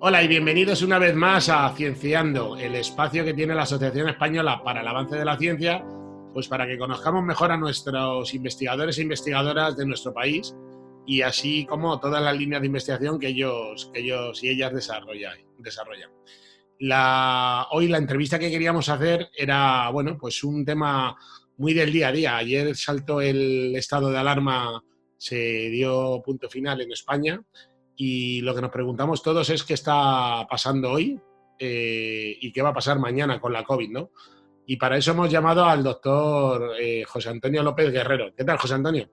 Hola y bienvenidos una vez más a Cienciando, el espacio que tiene la Asociación Española para el Avance de la Ciencia, pues para que conozcamos mejor a nuestros investigadores e investigadoras de nuestro país y así como todas las líneas de investigación que ellos, que ellos y ellas desarrollan. La, hoy la entrevista que queríamos hacer era, bueno, pues un tema muy del día a día. Ayer saltó el estado de alarma, se dio punto final en España y lo que nos preguntamos todos es qué está pasando hoy eh, y qué va a pasar mañana con la COVID, ¿no? Y para eso hemos llamado al doctor eh, José Antonio López Guerrero. ¿Qué tal, José Antonio?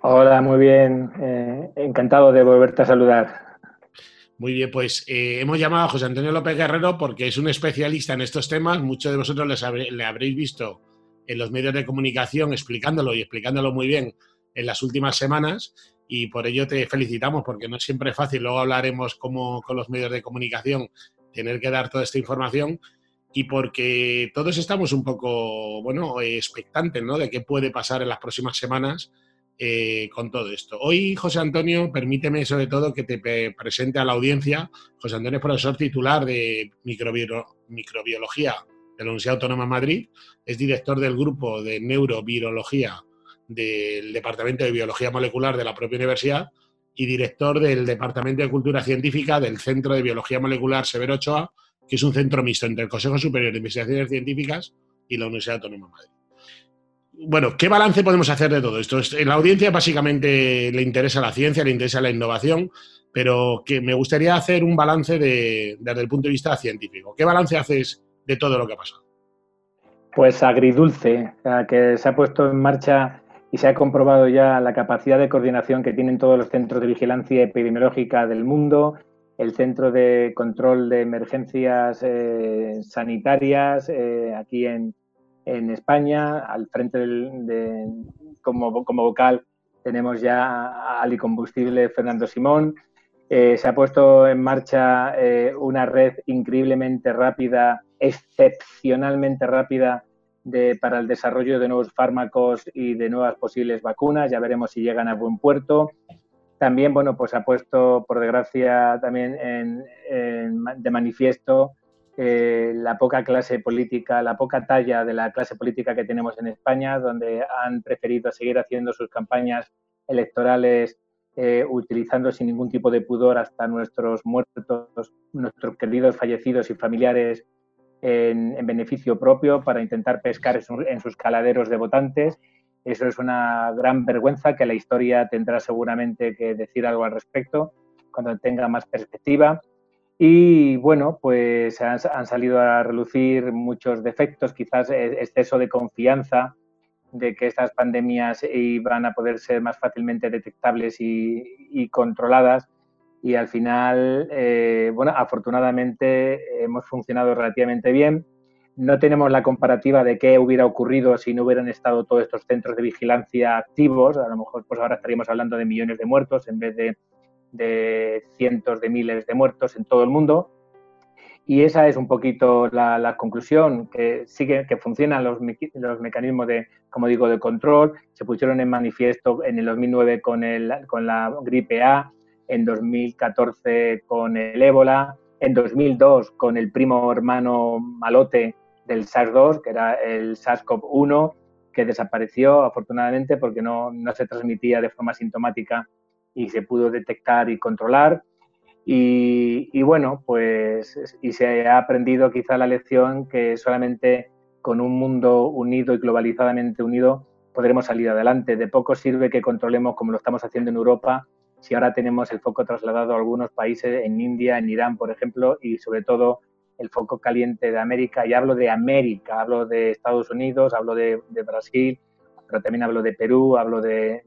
Hola, muy bien. Eh, encantado de volverte a saludar. Muy bien, pues hemos llamado a José Antonio López Guerrero porque es un especialista en estos temas. Muchos de vosotros le habréis visto en los medios de comunicación explicándolo y explicándolo muy bien en las últimas semanas y por ello te felicitamos porque no siempre es fácil, luego hablaremos cómo con los medios de comunicación tener que dar toda esta información y porque todos estamos un poco, bueno, expectantes, ¿no? De qué puede pasar en las próximas semanas eh, con todo esto. Hoy, José Antonio, permíteme sobre todo que te presente a la audiencia. José Antonio es profesor titular de microbiología de la Universidad Autónoma de Madrid, es director del grupo de neurovirología del Departamento de Biología Molecular de la propia universidad y director del Departamento de Cultura Científica del Centro de Biología Molecular Severo Ochoa, que es un centro mixto entre el Consejo Superior de Investigaciones Científicas y la Universidad Autónoma de Madrid. Bueno, ¿qué balance podemos hacer de todo esto? En la audiencia básicamente le interesa la ciencia, le interesa la innovación, pero que me gustaría hacer un balance desde el punto de vista científico. ¿Qué balance haces de todo lo que ha pasado? Pues agridulce, que se ha puesto en marcha y se ha comprobado ya la capacidad de coordinación que tienen todos los centros de vigilancia epidemiológica del mundo, el Centro de Control de Emergencias eh, Sanitarias eh, aquí en, España, al frente de, como, vocal tenemos ya a Ali Combustible Fernando Simón. Eh, se ha puesto en marcha una red increíblemente rápida, excepcionalmente rápida para el desarrollo de nuevos fármacos y de nuevas posibles vacunas. Ya veremos si llegan a buen puerto. También, bueno, pues ha puesto, por desgracia, también de manifiesto eh, la poca clase política, la poca talla de la clase política que tenemos en España, donde han preferido seguir haciendo sus campañas electorales eh, utilizando sin ningún tipo de pudor hasta nuestros muertos, nuestros queridos fallecidos y familiares en, beneficio propio para intentar pescar en sus caladeros de votantes. Eso es una gran vergüenza que la historia tendrá seguramente que decir algo al respecto cuando tenga más perspectiva. Y bueno, pues han, han, salido a relucir muchos defectos, quizás e, exceso de confianza de que estas pandemias iban a poder ser más fácilmente detectables y, y controladas y al final, eh, bueno, afortunadamente hemos funcionado relativamente bien. No tenemos la comparativa de qué hubiera ocurrido si no hubieran estado todos estos centros de vigilancia activos. A lo mejor pues ahora estaríamos hablando de millones de muertos en vez de, de cientos de miles de muertos en todo el mundo. Y esa es un poquito la, conclusión, que sigue que funcionan los, los, mecanismos de, como digo, de control. Se pusieron en manifiesto en el 2009 con, el, con la gripe A, en 2014 con el ébola, en 2002 con el primo hermano malote del SARS-2, que era el SARS-CoV-1, que desapareció afortunadamente porque no, no, se transmitía de forma sintomática y se pudo detectar y controlar. Y, bueno, pues y se ha aprendido quizá la lección que solamente con un mundo unido y globalizadamente unido podremos salir adelante. De poco sirve que controlemos como lo estamos haciendo en Europa si ahora tenemos el foco trasladado a algunos países, en India, en Irán, por ejemplo, y sobre todo el foco caliente de América, y hablo de América, hablo de Estados Unidos, hablo de, Brasil, pero también hablo de Perú, hablo de,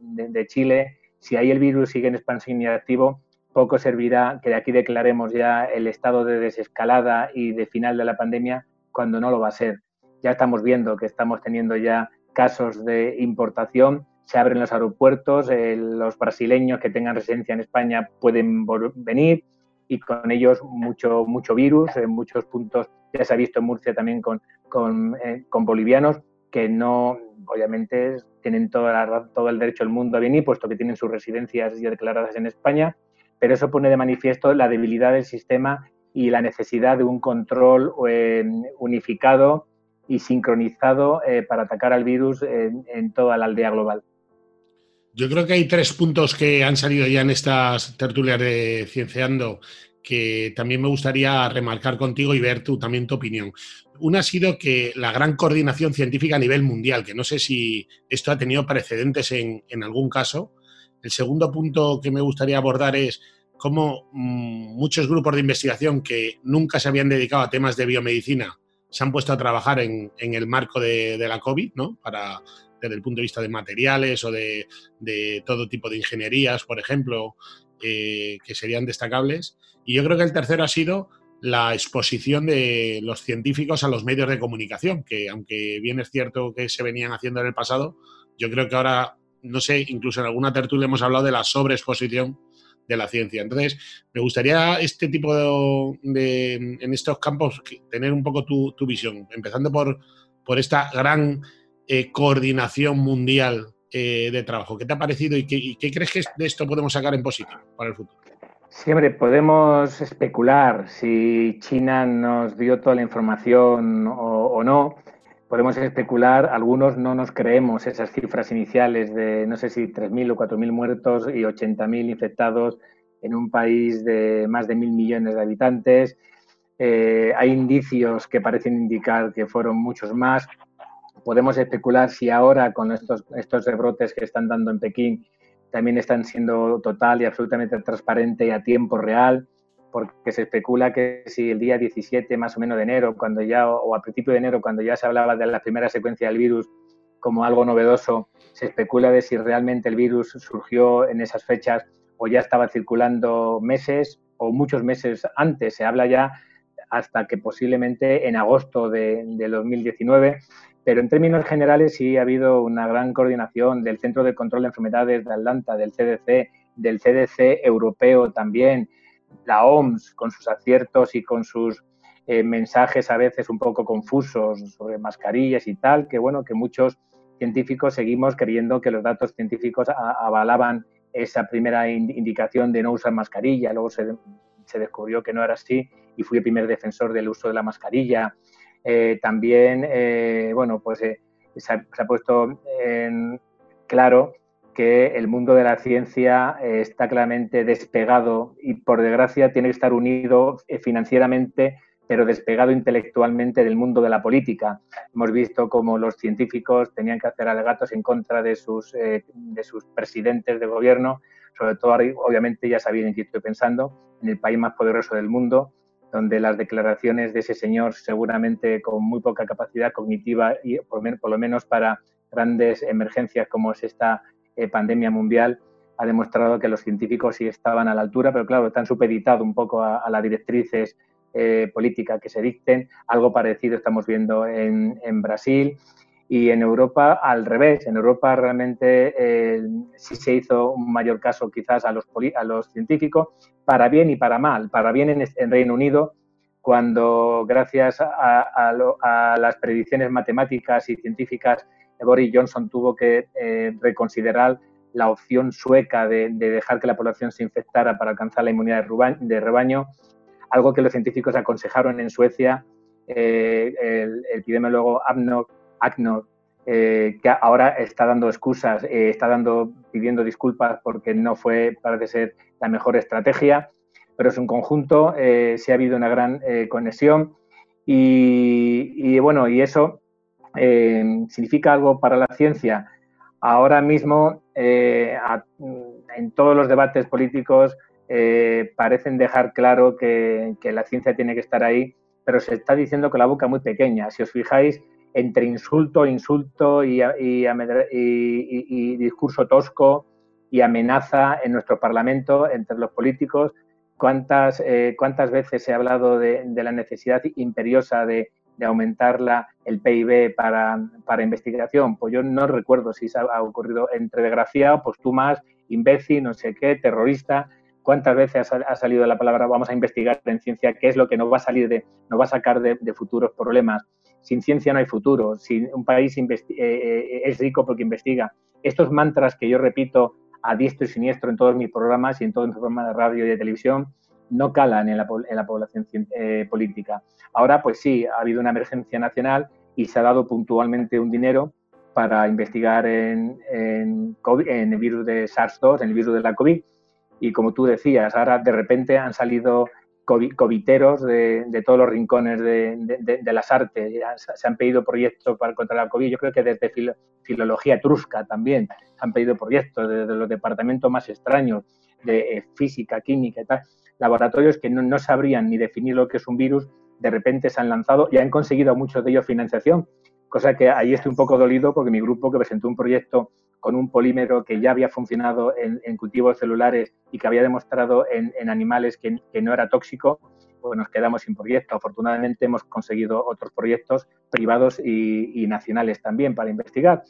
Chile, si ahí el virus sigue en expansión y activo, poco servirá que de aquí declaremos ya el estado de desescalada y de final de la pandemia cuando no lo va a ser. Ya estamos viendo que estamos teniendo ya casos de importación se abren los aeropuertos, eh, los brasileños que tengan residencia en España pueden venir y con ellos mucho, mucho virus, en muchos puntos, ya se ha visto en Murcia también con, con, eh, bolivianos que no, obviamente, tienen toda todo el derecho del mundo a venir, puesto que tienen sus residencias ya declaradas en España, pero eso pone de manifiesto la debilidad del sistema y la necesidad de un control unificado y sincronizado para atacar al virus en toda la aldea global. Yo creo que hay tres puntos que han salido ya en estas tertulias de Cienciando que también me gustaría remarcar contigo y ver también tu opinión. Una ha sido que la gran coordinación científica a nivel mundial, que no sé si esto ha tenido precedentes en, algún caso. El segundo punto que me gustaría abordar es cómo mm, muchos grupos de investigación que nunca se habían dedicado a temas de biomedicina se han puesto a trabajar en, el marco de, de, la COVID, ¿no? Para desde el punto de vista de materiales o de, todo tipo de ingenierías, por ejemplo, eh, que serían destacables. Y yo creo que el tercero ha sido la exposición de los científicos a los medios de comunicación, que aunque bien es cierto que se venían haciendo en el pasado, yo creo que ahora, no sé, incluso en alguna tertulia hemos hablado de la sobreexposición de la ciencia. Entonces, me gustaría este tipo de, en estos campos, tener un poco tu, visión, empezando por, por esta gran eh, coordinación mundial eh, de trabajo. ¿Qué te ha parecido y qué, crees que de esto podemos sacar en positivo para el futuro? Siempre podemos especular si China nos dio toda la información o, no. Podemos especular, algunos no nos creemos esas cifras iniciales de no sé si 3.000 o 4.000 muertos y 80.000 infectados en un país de más de mil millones de habitantes. Eh, hay indicios que parecen indicar que fueron muchos más podemos especular si ahora con estos, estos rebrotes que están dando en Pekín también están siendo total y absolutamente transparente y a tiempo real, porque se especula que si el día 17 más o menos de enero, cuando ya, o a principio de enero, cuando ya se hablaba de la primera secuencia del virus como algo novedoso, se especula de si realmente el virus surgió en esas fechas o ya estaba circulando meses o muchos meses antes. Se habla ya hasta que posiblemente en agosto de, de 2019 pero en términos generales sí ha habido una gran coordinación del Centro de Control de Enfermedades de Atlanta, del CDC, del CDC europeo también, la OMS con sus aciertos y con sus eh, mensajes a veces un poco confusos sobre mascarillas y tal, que bueno, que muchos científicos seguimos creyendo que los datos científicos avalaban esa primera indicación de no usar mascarilla, luego se, se descubrió que no era así y fui el primer defensor del uso de la mascarilla. Eh, también, eh, bueno, pues eh, se, ha, puesto en claro que el mundo de la ciencia está claramente despegado y por desgracia tiene que estar unido financieramente pero despegado intelectualmente del mundo de la política. Hemos visto cómo los científicos tenían que hacer alegatos en contra de sus, de sus presidentes de gobierno, sobre todo, obviamente, ya sabían en qué estoy pensando, en el país más poderoso del mundo, donde las declaraciones de ese señor, seguramente con muy poca capacidad cognitiva y por, lo menos para grandes emergencias como es esta eh, pandemia mundial, ha demostrado que los científicos sí estaban a la altura, pero claro, están supeditados un poco a, las directrices eh, políticas que se dicten. Algo parecido estamos viendo en, en Brasil y en Europa al revés. En Europa realmente eh, sí se hizo un mayor caso quizás a los, a los científicos, para bien y para mal. Para bien en, Reino Unido, cuando gracias a, las predicciones matemáticas y científicas, Boris Johnson tuvo que eh, reconsiderar la opción sueca de, dejar que la población se infectara para alcanzar la inmunidad de rebaño, algo que los científicos aconsejaron en Suecia. Eh, el, el epidemiólogo Abnor ACNOR, eh, que ahora está dando excusas, eh, está dando, pidiendo disculpas porque no fue, parece ser, la mejor estrategia, pero es un conjunto, eh, sí ha habido una gran conexión y, bueno, y eso significa algo para la ciencia. Ahora mismo, en todos los debates políticos, parecen dejar claro que, que la ciencia tiene que estar ahí, pero se está diciendo con la boca muy pequeña. Si os fijáis, entre insulto, insulto y, discurso tosco y amenaza en nuestro Parlamento entre los políticos. ¿Cuántas, eh, cuántas veces se ha hablado de, la necesidad imperiosa de, aumentar la, el PIB para, para, investigación? Pues yo no recuerdo si ha, ocurrido entre desgraciado, pues tú más, imbécil, no sé qué, terrorista. ¿Cuántas veces ha, salido la palabra vamos a investigar en ciencia qué es lo que nos va a salir de, nos va a sacar de, de futuros problemas? Sin ciencia no hay futuro, si un país eh, eh, es rico porque investiga. Estos mantras que yo repito a diestro y siniestro en todos mis programas y en todos mis programas de radio y de televisión, no calan en la, población eh, política. Ahora, pues sí, ha habido una emergencia nacional y se ha dado puntualmente un dinero para investigar en, en el virus de SARS-2, en el virus de la COVID. Y como tú decías, ahora de repente han salido coviteros de, de, todos los rincones de, de, las artes. Se han pedido proyectos para contra la COVID. Yo creo que desde filología etrusca también se han pedido proyectos, desde los departamentos más extraños de eh, física, química y tal. Laboratorios que no, no, sabrían ni definir lo que es un virus, de repente se han lanzado y han conseguido muchos de ellos financiación. Cosa que ahí estoy un poco dolido porque mi grupo que presentó un proyecto con un polímero que ya había funcionado en, cultivos celulares y que había demostrado en, animales que, no era tóxico, pues nos quedamos sin proyecto. Afortunadamente hemos conseguido otros proyectos privados y, nacionales también para investigar,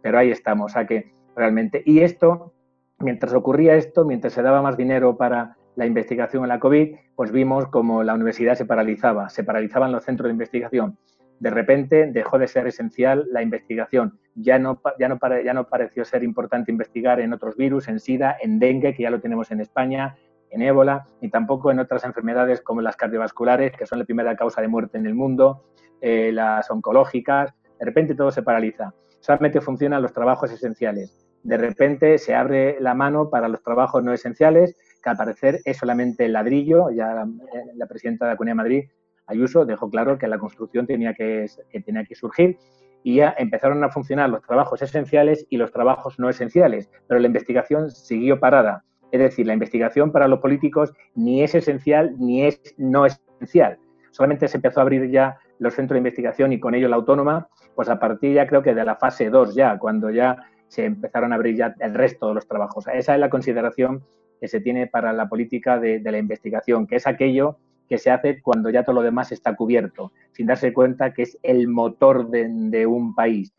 pero ahí estamos, o que realmente. Y esto, mientras ocurría esto, mientras se daba más dinero para la investigación en la COVID, pues vimos como la universidad se paralizaba, se paralizaban los centros de investigación de repente dejó de ser esencial la investigación. Ya no, ya, no, ya no pareció ser importante investigar en otros virus, en SIDA, en dengue, que ya lo tenemos en España, en ébola, ni tampoco en otras enfermedades como las cardiovasculares, que son la primera causa de muerte en el mundo, eh, las oncológicas. De repente todo se paraliza. Solamente funcionan los trabajos esenciales. De repente se abre la mano para los trabajos no esenciales, que al parecer es solamente el ladrillo. Ya la, la presidenta de la de Madrid Ayuso dejó claro que la construcción tenía que, tenía que surgir y ya empezaron a funcionar los trabajos esenciales y los trabajos no esenciales, pero la investigación siguió parada. Es decir, la investigación para los políticos ni es esencial ni es no esencial. Solamente se empezó a abrir ya los centros de investigación y con ello la autónoma, pues a partir ya creo que de la fase 2 ya, cuando ya se empezaron a abrir ya el resto de los trabajos. Esa es la consideración que se tiene para la política de, de la investigación, que es aquello que se hace cuando ya todo lo demás está cubierto, sin darse cuenta que es el motor de, un país.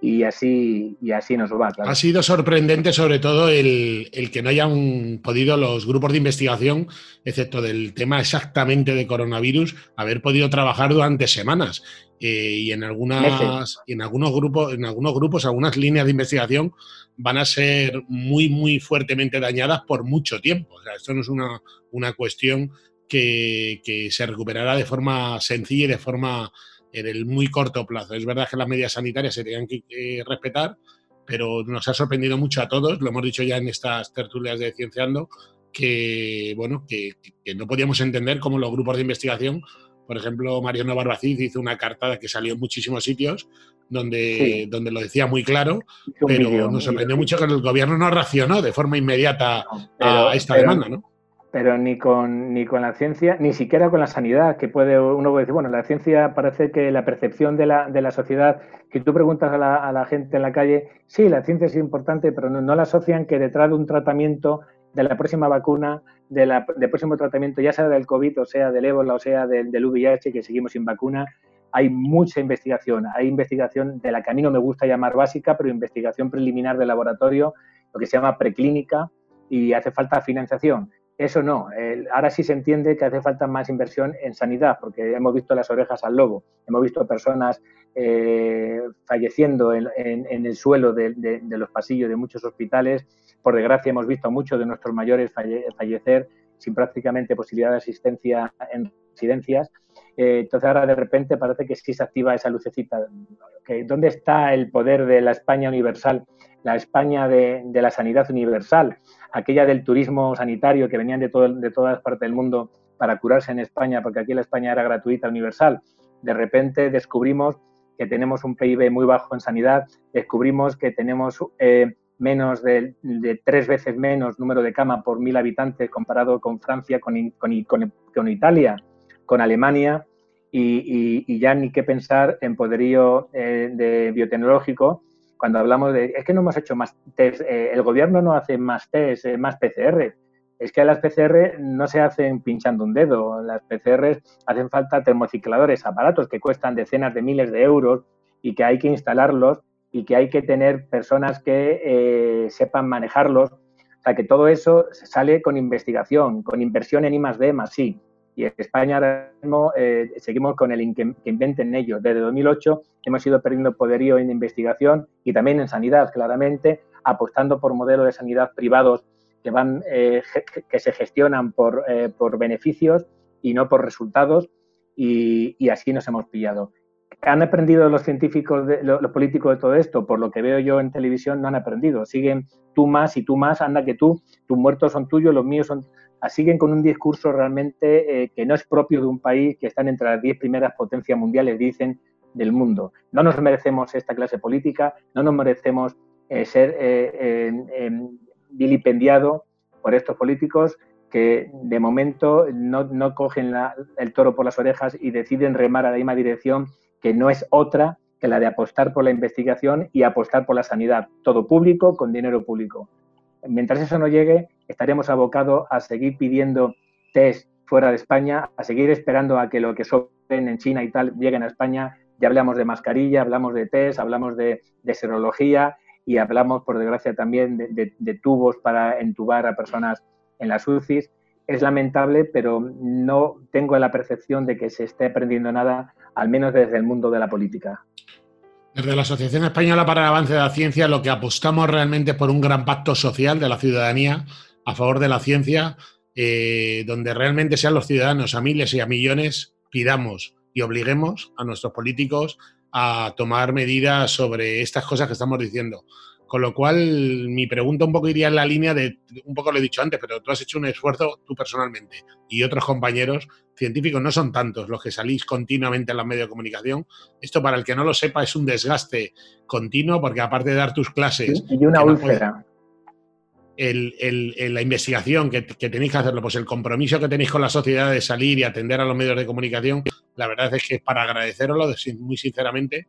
Y así, y así nos va. Ha sido sorprendente sobre todo el, que no hayan podido los grupos de investigación, excepto del tema exactamente de coronavirus, haber podido trabajar durante semanas. Eh, y en algunas en algunos grupos en algunos grupos algunas líneas de investigación van a ser muy muy fuertemente dañadas por mucho tiempo o sea esto no es una, una cuestión que, se recuperará de forma sencilla y de forma en el muy corto plazo. Es verdad que las medidas sanitarias se tenían que respetar, pero nos ha sorprendido mucho a todos, lo hemos dicho ya en estas tertulias de Cienciando, que, bueno, que, no podíamos entender cómo los grupos de investigación, por ejemplo, Mariano Barbacid hizo una carta que salió en muchísimos sitios donde, donde lo decía muy claro, pero nos sorprendió mucho que el gobierno no reaccionó de forma inmediata a esta demanda, ¿no? Pero ni con, ni con la ciencia, ni siquiera con la sanidad, que puede uno puede decir, bueno, la ciencia parece que la percepción de la, de la sociedad, que tú preguntas a la, a la, gente en la calle, sí, la ciencia es importante, pero no, la asocian que detrás de un tratamiento, de la próxima vacuna, de la, del próximo tratamiento, ya sea del COVID, o sea del ébola, o sea del, del VIH, que seguimos sin vacuna, hay mucha investigación. Hay investigación de la que a mí no me gusta llamar básica, pero investigación preliminar de laboratorio, lo que se llama preclínica, y hace falta financiación. Eso no. ahora sí se entiende que hace falta más inversión en sanidad, porque hemos visto las orejas al lobo, hemos visto personas eh, falleciendo en, el suelo de, los pasillos de muchos hospitales. Por desgracia, hemos visto a muchos de nuestros mayores fallecer sin prácticamente posibilidad de asistencia en residencias. Eh, entonces ahora de repente parece que sí se activa esa lucecita. ¿Dónde está el poder de la España universal, la España de la sanidad universal? aquella del turismo sanitario que venían de, todo, todas partes del mundo para curarse en España, porque aquí la España era gratuita, universal. De repente descubrimos que tenemos un PIB muy bajo en sanidad, descubrimos que tenemos eh, menos de, tres veces menos número de cama por mil habitantes comparado con Francia, con, con, Italia, con Alemania, y, ya ni qué pensar en poderío eh, de biotecnológico cuando hablamos de, es que no hemos hecho más test, eh, el gobierno no hace más test, eh, más PCR. Es que las PCR no se hacen pinchando un dedo, las PCR hacen falta termocicladores, aparatos que cuestan decenas de miles de euros y que hay que instalarlos y que hay que tener personas que sepan manejarlos. O sea, que todo eso sale con investigación, con inversión en I D más sí. Y España ahora mismo eh, seguimos con el que, inventen ellos. Desde 2008 hemos ido perdiendo poderío en investigación y también en sanidad, claramente. apostando por modelos de sanidad privados que, van, eh, que se gestionan por, eh, por, beneficios y no por resultados y, así nos hemos pillado. ¿Han aprendido los científicos, de, los, políticos de todo esto? Por lo que veo yo en televisión, no han aprendido. Siguen tú más y tú más, anda que tú, tus muertos son tuyos, los míos son... Ah, siguen con un discurso realmente eh, que no es propio de un país que están entre las diez primeras potencias mundiales, dicen, del mundo. No nos merecemos esta clase política, no nos merecemos ser vilipendiado por estos políticos que de momento no, cogen el toro por las orejas y deciden remar a la misma dirección, que no es otra que la de apostar por la investigación y apostar por la sanidad, todo público con dinero público. Mientras eso no llegue, estaremos abocados a seguir pidiendo test fuera de España, a seguir esperando a que lo que sobren en China y tal lleguen a España. Ya hablamos de mascarilla, hablamos de test, hablamos de, de serología y hablamos, por desgracia, también de, tubos para entubar a personas en las UCIs. Es lamentable, pero no tengo la percepción de que se esté aprendiendo nada, al menos desde el mundo de la política. Desde la Asociación Española para el Avance de la Ciencia, lo que apostamos realmente por un gran pacto social de la ciudadanía a favor de la ciencia, eh, donde realmente sean los ciudadanos, a miles y a millones, pidamos y obliguemos a nuestros políticos a tomar medidas sobre estas cosas que estamos diciendo. Con lo cual, mi pregunta un poco iría en la línea de, un poco lo he dicho antes, pero tú has hecho un esfuerzo tú personalmente y otros compañeros científicos, no son tantos los que salís continuamente en los medios de comunicación. Esto, para el que no lo sepa, es un desgaste continuo porque aparte de dar tus clases... Y una úlcera el, la investigación que, tenéis que hacerlo, pues el compromiso que tenéis con la sociedad de salir y atender a los medios de comunicación, la verdad es que es para agradeceroslo muy sinceramente.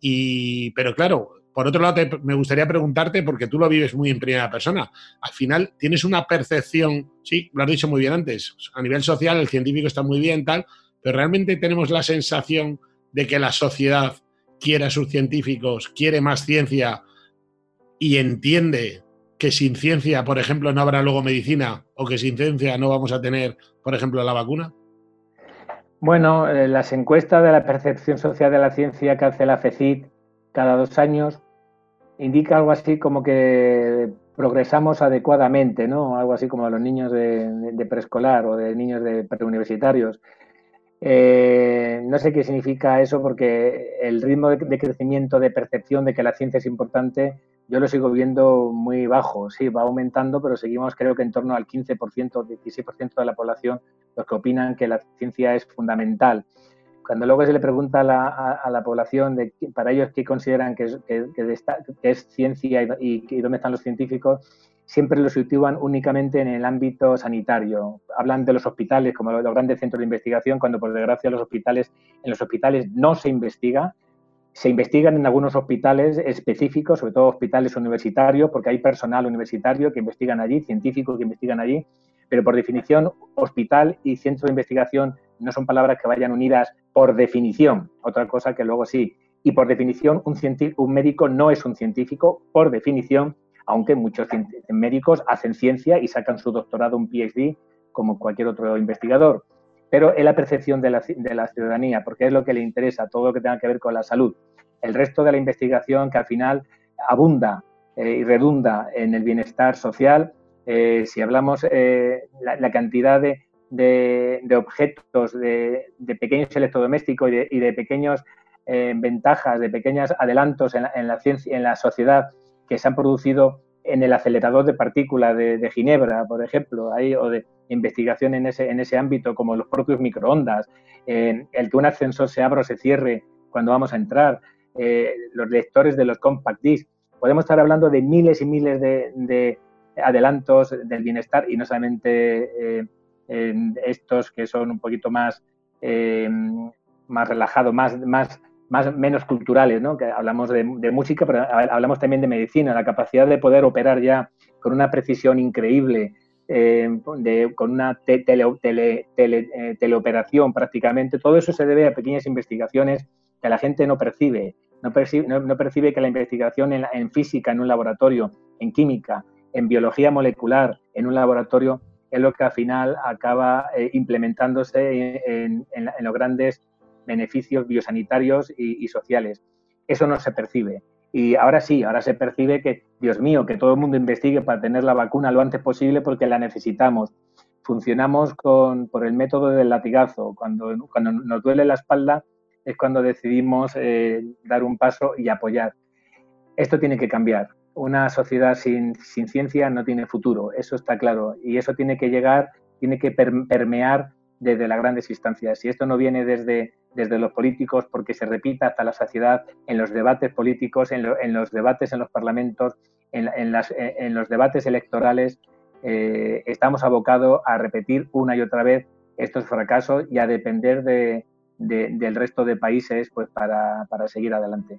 Y, pero claro, por otro lado, me gustaría preguntarte, porque tú lo vives muy en primera persona, al final tienes una percepción, sí, lo has dicho muy bien antes, a nivel social el científico está muy bien, tal, pero realmente tenemos la sensación de que la sociedad quiere a sus científicos, quiere más ciencia y entiende que sin ciencia, por ejemplo, no habrá luego medicina o que sin ciencia no vamos a tener, por ejemplo, la vacuna? Bueno, eh, las encuestas de la percepción social de la ciencia que hace la FECIT cada dos años indica algo así como que progresamos adecuadamente, ¿no? Algo así como a los niños de, preescolar o de niños de preuniversitarios. Eh, no sé qué significa eso porque el ritmo de, crecimiento de percepción de que la ciencia es importante yo lo sigo viendo muy bajo. Sí, va aumentando, pero seguimos creo que en torno al 15%, 16% de la población los que opinan que la ciencia es fundamental. Cuando luego se le pregunta a la, población de para ellos qué consideran que es, ciencia y, y, dónde están los científicos, siempre lo sitúan únicamente en el ámbito sanitario. Hablan de los hospitales como los grandes centros de investigación, cuando por desgracia los hospitales, en los hospitales no se investiga, se investigan en algunos hospitales específicos, sobre todo hospitales universitarios, porque hay personal universitario que investigan allí, científicos que investigan allí, pero por definición, hospital y centro de investigación no son palabras que vayan unidas por definición, otra cosa que luego sí. Y por definición, un, médico no es un científico, por definición, aunque muchos médicos hacen ciencia y sacan su doctorado, un PhD, como cualquier otro investigador pero es la percepción de la, ciudadanía, porque es lo que le interesa, todo lo que tenga que ver con la salud. El resto de la investigación que al final abunda eh, y redunda en el bienestar social, eh, si hablamos eh, la, cantidad de, objetos, de, pequeños electrodomésticos y de, pequeños ventajas, de pequeños adelantos en la, ciencia, en la sociedad que se han producido en el acelerador de partículas de, Ginebra, por ejemplo, ahí, o de investigación en ese, en ese ámbito, como los propios microondas, el que un ascensor se abra o se cierre cuando vamos a entrar, eh, los lectores de los compact discs. Podemos estar hablando de miles y miles de, adelantos del bienestar y no solamente eh, estos que son un poquito más, eh, más relajados, más, más más, menos culturales, ¿no? que hablamos de, música, pero hablamos también de medicina, la capacidad de poder operar ya con una precisión increíble, eh, con una tele, eh, teleoperación prácticamente, todo eso se debe a pequeñas investigaciones que la gente no percibe. No percibe, no, percibe que la investigación en, física, en un laboratorio, en química, en biología molecular, en un laboratorio, es lo que al final acaba eh, implementándose en, los grandes beneficios biosanitarios y, sociales. Eso no se percibe. Y ahora sí, ahora se percibe que, Dios mío, que todo el mundo investigue para tener la vacuna lo antes posible porque la necesitamos. Funcionamos con, por el método del latigazo. Cuando, cuando nos duele la espalda es cuando decidimos eh, dar un paso y apoyar. Esto tiene que cambiar. Una sociedad sin, sin, ciencia no tiene futuro, eso está claro. Y eso tiene que llegar, tiene que permear desde las grandes instancias. Si esto no viene desde, los políticos, porque se repita hasta la saciedad en los debates políticos, en, los debates en los parlamentos, en, las, en los debates electorales, eh, estamos abocados a repetir una y otra vez estos fracasos y a depender de, del resto de países pues, para seguir adelante.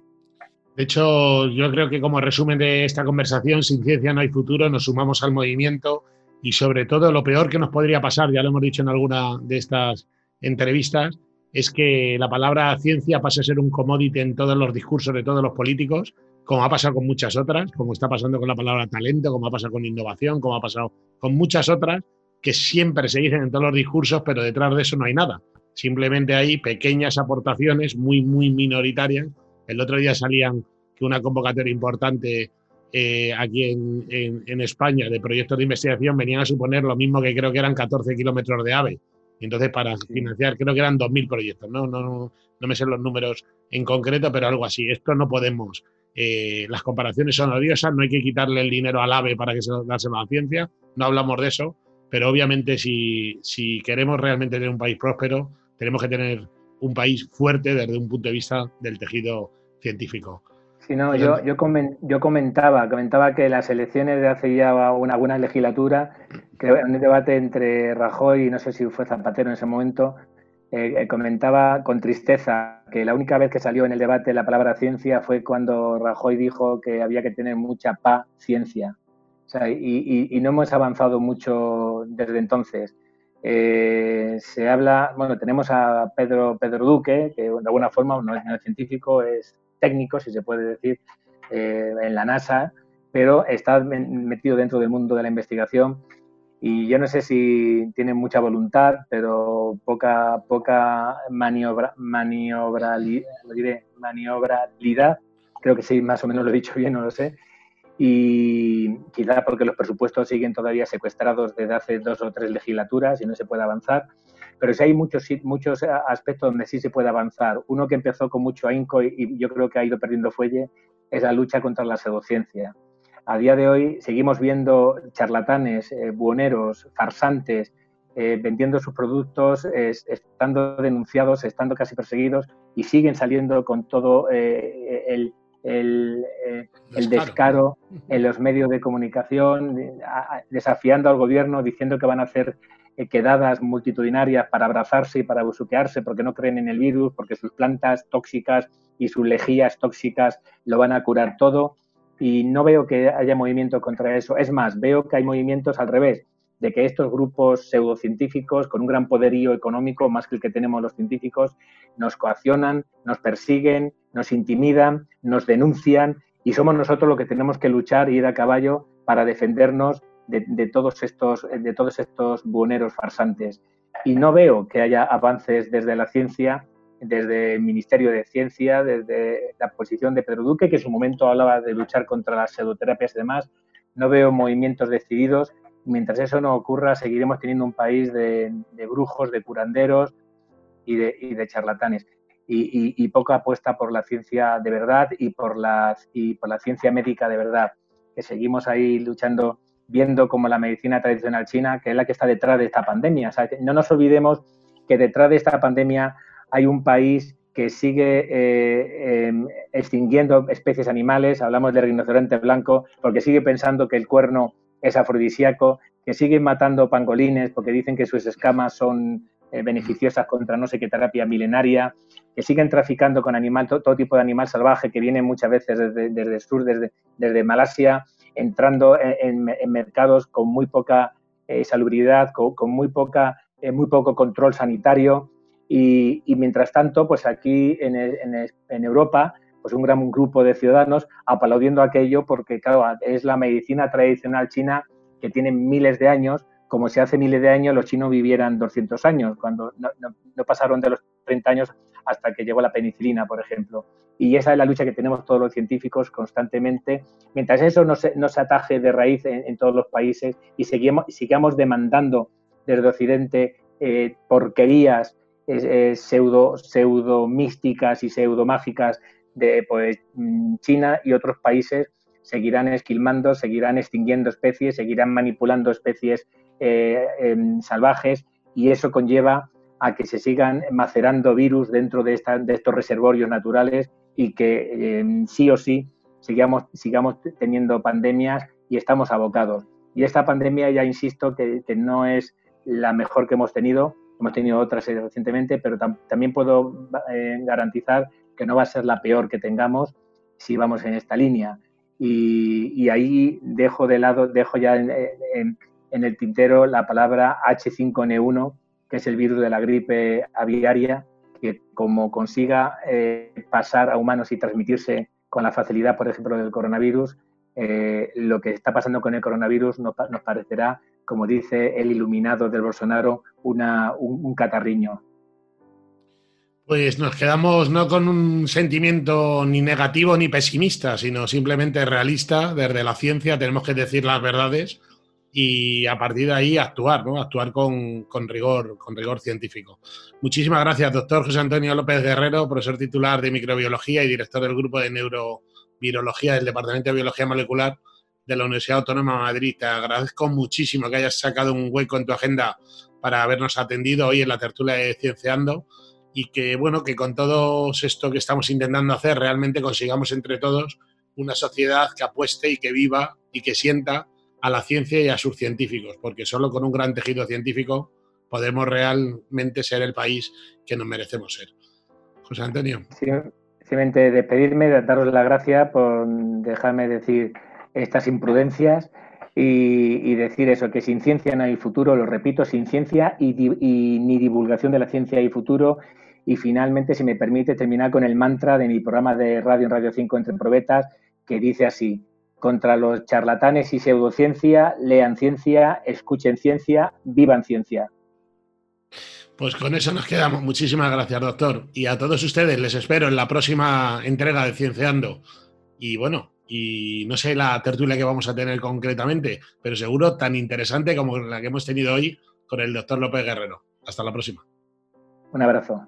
De hecho, yo creo que como resumen de esta conversación, sin ciencia no hay futuro, nos sumamos al movimiento y sobre todo lo peor que nos podría pasar, ya lo hemos dicho en alguna de estas entrevistas, es que la palabra ciencia pase a ser un commodity en todos los discursos de todos los políticos, como ha pasado con muchas otras, como está pasando con la palabra talento, como ha pasado con innovación, como ha pasado con muchas otras, que siempre se dicen en todos los discursos, pero detrás de eso no hay nada. Simplemente hay pequeñas aportaciones muy, muy minoritarias. El otro día salían que una convocatoria importante eh, aquí en, en, España de proyectos de investigación venían a suponer lo mismo que creo que eran 14 kilómetros de AVE. Entonces, para financiar, creo que eran 2.000 proyectos, ¿no? No, no, no me sé los números en concreto, pero algo así. Esto no podemos. Eh, las comparaciones son odiosas, no hay que quitarle el dinero al AVE para que se dárselo a la ciencia, no hablamos de eso, pero obviamente si, si queremos realmente tener un país próspero, tenemos que tener un país fuerte desde un punto de vista del tejido científico. Sí, no, yo, yo, comentaba, comentaba que las elecciones de hace ya una buena legislatura, que en un debate entre Rajoy y no sé si fue Zapatero en ese momento, eh, eh, comentaba con tristeza que la única vez que salió en el debate la palabra ciencia fue cuando Rajoy dijo que había que tener mucha paciencia. O sea, y, y, no hemos avanzado mucho desde entonces. Eh, se habla, bueno, tenemos a Pedro, Pedro Duque, que de alguna forma no es científico, es técnico, si se puede decir, eh, en la NASA, pero está metido dentro del mundo de la investigación. Y yo no sé si tiene mucha voluntad, pero poca, poca maniobra, maniobralidad, creo que sí, más o menos lo he dicho bien, no lo sé, y quizá porque los presupuestos siguen todavía secuestrados desde hace dos o tres legislaturas y no se puede avanzar. Pero sí hay muchos, muchos aspectos donde sí se puede avanzar. Uno que empezó con mucho ahínco y yo creo que ha ido perdiendo fuelle es la lucha contra la pseudociencia. A día de hoy seguimos viendo charlatanes, eh, buoneros, farsantes, eh, vendiendo sus productos, estando denunciados, estando casi perseguidos y siguen saliendo con todo eh, el, el, descaro en los medios de comunicación, desafiando al gobierno, diciendo que van a hacer eh, quedadas multitudinarias para abrazarse y para busuquearse porque no creen en el virus, porque sus plantas tóxicas y sus lejías tóxicas lo van a curar todo. Y no veo que haya movimiento contra eso. Es más, veo que hay movimientos al revés, de que estos grupos pseudocientíficos, con un gran poderío económico, más que el que tenemos los científicos, nos coaccionan, nos persiguen, nos intimidan, nos denuncian y somos nosotros los que tenemos que luchar y ir a caballo para defendernos de, todos estos, de todos estos buoneros farsantes. Y no veo que haya avances desde la ciencia, desde el Ministerio de Ciencia, desde la posición de Pedro Duque, que en su momento hablaba de luchar contra las pseudoterapias y demás. No veo movimientos decididos. Mientras eso no ocurra, seguiremos teniendo un país de, brujos, de curanderos y de, charlatanes. Y, y, poca apuesta por la ciencia de verdad y por, la, y por la ciencia médica de verdad, que seguimos ahí luchando viendo como la medicina tradicional china, que es la que está detrás de esta pandemia. no nos olvidemos que detrás de esta pandemia hay un país que sigue eh, em, extinguiendo especies animales, hablamos del rinoceronte blanco, porque sigue pensando que el cuerno es afrodisíaco, que sigue matando pangolines porque dicen que sus escamas son eh, beneficiosas contra no sé qué terapia milenaria, que siguen traficando con animal, todo, tipo de animal salvaje que viene muchas veces desde, desde el sur, desde, desde Malasia, entrando en, mercados con muy poca eh, salubridad, con, muy, poca, eh, muy poco control sanitario. Y, mientras tanto, pues aquí en, Europa, pues un gran grupo de ciudadanos aplaudiendo aquello porque, claro, es la medicina tradicional china que tiene miles de años, como si hace miles de años los chinos vivieran 200 años, cuando no, pasaron de los 30 años hasta que llegó la penicilina, por ejemplo. Y esa es la lucha que tenemos todos los científicos constantemente. Mientras eso no se, ataje de raíz en, todos los países y seguimos, sigamos demandando desde Occidente eh, porquerías eh, pseudo, pseudo místicas y pseudo mágicas de pues, mm, China y otros países, seguirán esquilmando, seguirán extinguiendo especies, seguirán manipulando especies eh, em, salvajes y eso conlleva a que se sigan macerando virus dentro de, de estos reservorios naturales y que em, sí o sí sigamos, sigamos teniendo pandemias y estamos abocados. Y esta pandemia, ya insisto, que, no es la mejor que hemos tenido, hemos tenido otras recientemente, pero también puedo eh, garantizar que no va a ser la peor que tengamos si vamos en esta línea. Y, ahí dejo de lado, dejo ya en, el tintero la palabra H5N1, que es el virus de la gripe aviaria, que como consiga eh, pasar a humanos y transmitirse con la facilidad, por ejemplo, del coronavirus, eh, lo que está pasando con el coronavirus nos, parecerá, como dice el iluminado del Bolsonaro, una, un, catarriño. Pues nos quedamos no con un sentimiento ni negativo ni pesimista, sino simplemente realista. Desde la ciencia tenemos que decir las verdades y a partir de ahí actuar, ¿no? Actuar con, rigor, con rigor científico. Muchísimas gracias, doctor José Antonio López Guerrero, profesor titular de microbiología y director del grupo de neurovirología del Departamento de Biología Molecular de la Universidad Autónoma de Madrid. Te agradezco muchísimo que hayas sacado un hueco en tu agenda para habernos atendido hoy en la tertulia de Cienciando y que, bueno, que con todo esto que estamos intentando hacer, realmente consigamos entre todos una sociedad que apueste y que viva y que sienta a la ciencia y a sus científicos, porque solo con un gran tejido científico podemos realmente ser el país que nos merecemos ser. José Antonio. simplemente despedirme, daros la gracia por dejarme decir estas imprudencias y, decir eso, que sin ciencia no hay futuro, lo repito, sin ciencia y, y, ni divulgación de la ciencia hay futuro. Y finalmente, si me permite, terminar con el mantra de mi programa de radio en Radio 5 entre probetas, que dice así, contra los charlatanes y pseudociencia, lean ciencia, escuchen ciencia, vivan ciencia. Pues con eso nos quedamos. Muchísimas gracias, doctor. Y a todos ustedes les espero en la próxima entrega de Cienciando. Y bueno, y no sé la tertulia que vamos a tener concretamente, pero seguro tan interesante como la que hemos tenido hoy con el doctor López Guerrero. Hasta la próxima. Un abrazo.